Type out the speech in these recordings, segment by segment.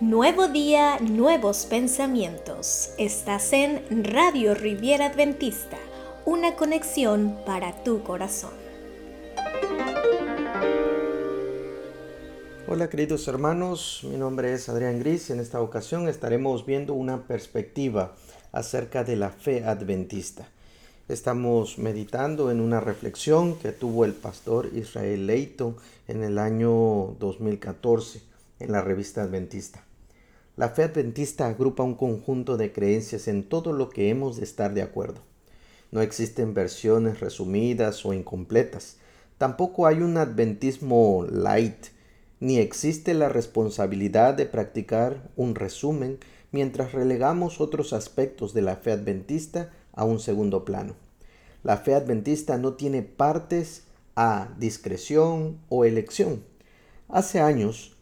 Nuevo día, nuevos pensamientos. Estás en Radio Riviera Adventista, una conexión para tu corazón. Hola queridos hermanos, mi nombre es Adrián Gris y en esta ocasión estaremos viendo una perspectiva acerca de la fe adventista. Estamos meditando en una reflexión que tuvo el pastor Israel Leighton en el año 2014 en la revista Adventista. La fe adventista agrupa un conjunto de creencias en todo lo que hemos de estar de acuerdo. No existen versiones resumidas o incompletas. Tampoco hay un adventismo light, ni existe la responsabilidad de practicar un resumen mientras relegamos otros aspectos de la fe adventista a un segundo plano. La fe adventista no tiene partes a discreción o elección. Hace años,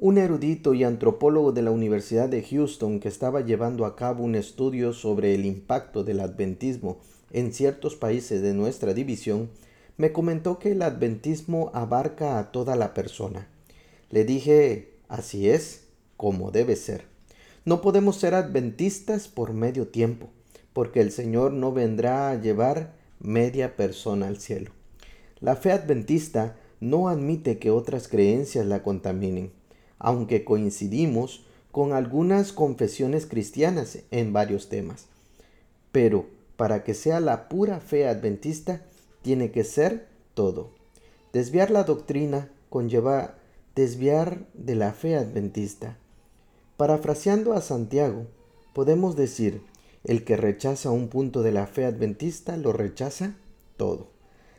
un erudito y antropólogo de la Universidad de Houston que estaba llevando a cabo un estudio sobre el impacto del adventismo en ciertos países de nuestra división, me comentó que el adventismo abarca a toda la persona. Le dije, así es, como debe ser. No podemos ser adventistas por medio tiempo, porque el Señor no vendrá a llevar media persona al cielo. La fe adventista no admite que otras creencias la contaminen aunque coincidimos con algunas confesiones cristianas en varios temas. Pero para que sea la pura fe adventista, tiene que ser todo. Desviar la doctrina conlleva desviar de la fe adventista. Parafraseando a Santiago, podemos decir, el que rechaza un punto de la fe adventista lo rechaza todo.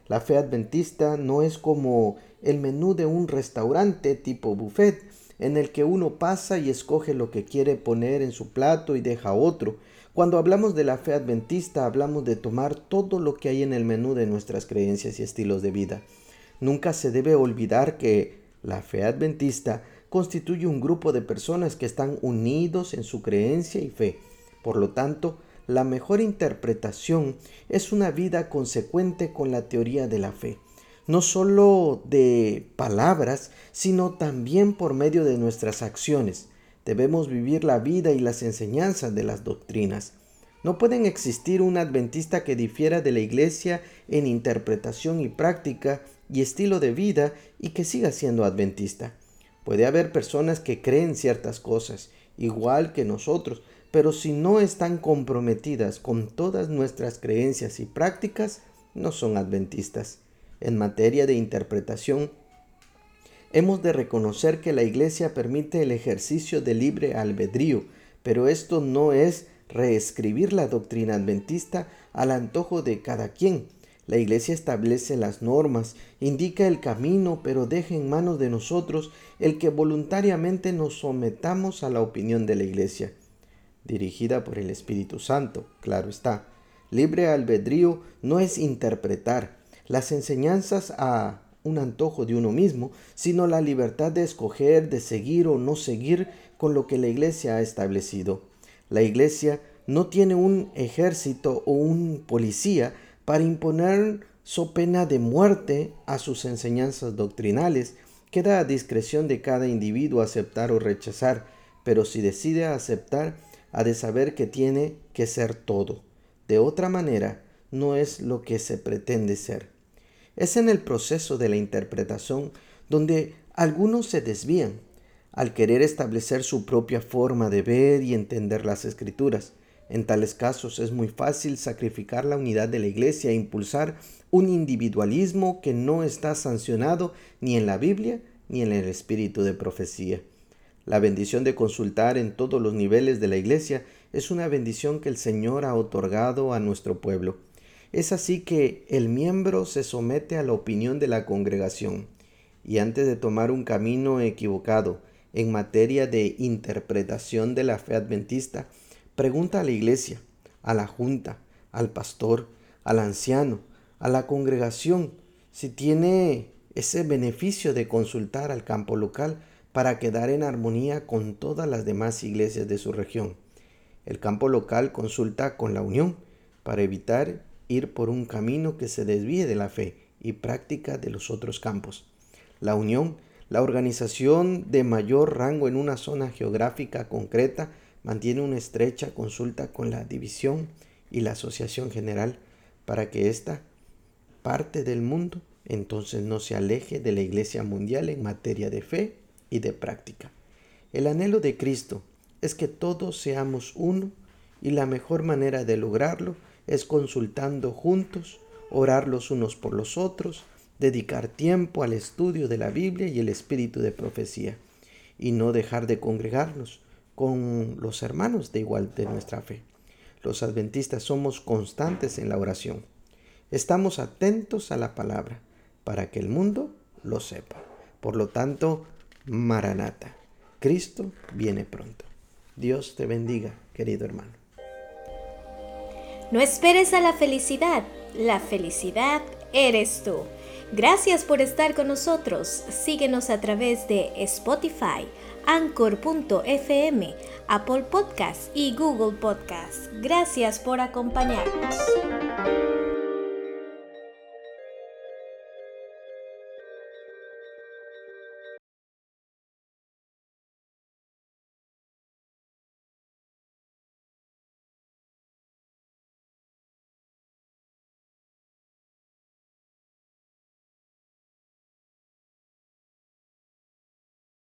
La fe adventista no es como el menú de un restaurante tipo buffet, en el que uno pasa y escoge lo que quiere poner en su plato y deja otro. Cuando hablamos de la fe adventista hablamos de tomar todo lo que hay en el menú de nuestras creencias y estilos de vida. Nunca se debe olvidar que la fe adventista constituye un grupo de personas que están unidos en su creencia y fe. Por lo tanto, la mejor interpretación es una vida consecuente con la teoría de la fe no solo de palabras, sino también por medio de nuestras acciones. Debemos vivir la vida y las enseñanzas de las doctrinas. No pueden existir un adventista que difiera de la iglesia en interpretación y práctica y estilo de vida y que siga siendo adventista. Puede haber personas que creen ciertas cosas, igual que nosotros, pero si no están comprometidas con todas nuestras creencias y prácticas, no son adventistas en materia de interpretación, hemos de reconocer que la Iglesia permite el ejercicio de libre albedrío, pero esto no es reescribir la doctrina adventista al antojo de cada quien. La Iglesia establece las normas, indica el camino, pero deja en manos de nosotros el que voluntariamente nos sometamos a la opinión de la Iglesia, dirigida por el Espíritu Santo, claro está. Libre albedrío no es interpretar, las enseñanzas a un antojo de uno mismo, sino la libertad de escoger, de seguir o no seguir con lo que la iglesia ha establecido. La iglesia no tiene un ejército o un policía para imponer so pena de muerte a sus enseñanzas doctrinales. Queda a discreción de cada individuo aceptar o rechazar, pero si decide aceptar, ha de saber que tiene que ser todo. De otra manera, no es lo que se pretende ser. Es en el proceso de la interpretación donde algunos se desvían al querer establecer su propia forma de ver y entender las escrituras. En tales casos es muy fácil sacrificar la unidad de la iglesia e impulsar un individualismo que no está sancionado ni en la Biblia ni en el espíritu de profecía. La bendición de consultar en todos los niveles de la iglesia es una bendición que el Señor ha otorgado a nuestro pueblo. Es así que el miembro se somete a la opinión de la congregación y antes de tomar un camino equivocado en materia de interpretación de la fe adventista, pregunta a la iglesia, a la junta, al pastor, al anciano, a la congregación, si tiene ese beneficio de consultar al campo local para quedar en armonía con todas las demás iglesias de su región. El campo local consulta con la unión para evitar ir por un camino que se desvíe de la fe y práctica de los otros campos. La unión La organización de mayor rango en una zona geográfica concreta mantiene una estrecha consulta con la división y la Asociación General para que esta parte del mundo entonces no se aleje de la Iglesia Mundial en materia de fe y de práctica. El anhelo de Cristo es que todos seamos uno y la mejor manera de lograrlo es consultando juntos, orar los unos por los otros, dedicar tiempo al estudio de la Biblia y el espíritu de profecía, y no dejar de congregarnos con los hermanos de igual de nuestra fe. Los adventistas somos constantes en la oración. Estamos atentos a la palabra para que el mundo lo sepa. Por lo tanto, Maranata, Cristo viene pronto. Dios te bendiga, querido hermano. No esperes a la felicidad, la felicidad eres tú. Gracias por estar con nosotros. Síguenos a través de Spotify, Anchor.fm, Apple Podcast y Google Podcast. Gracias por acompañarnos.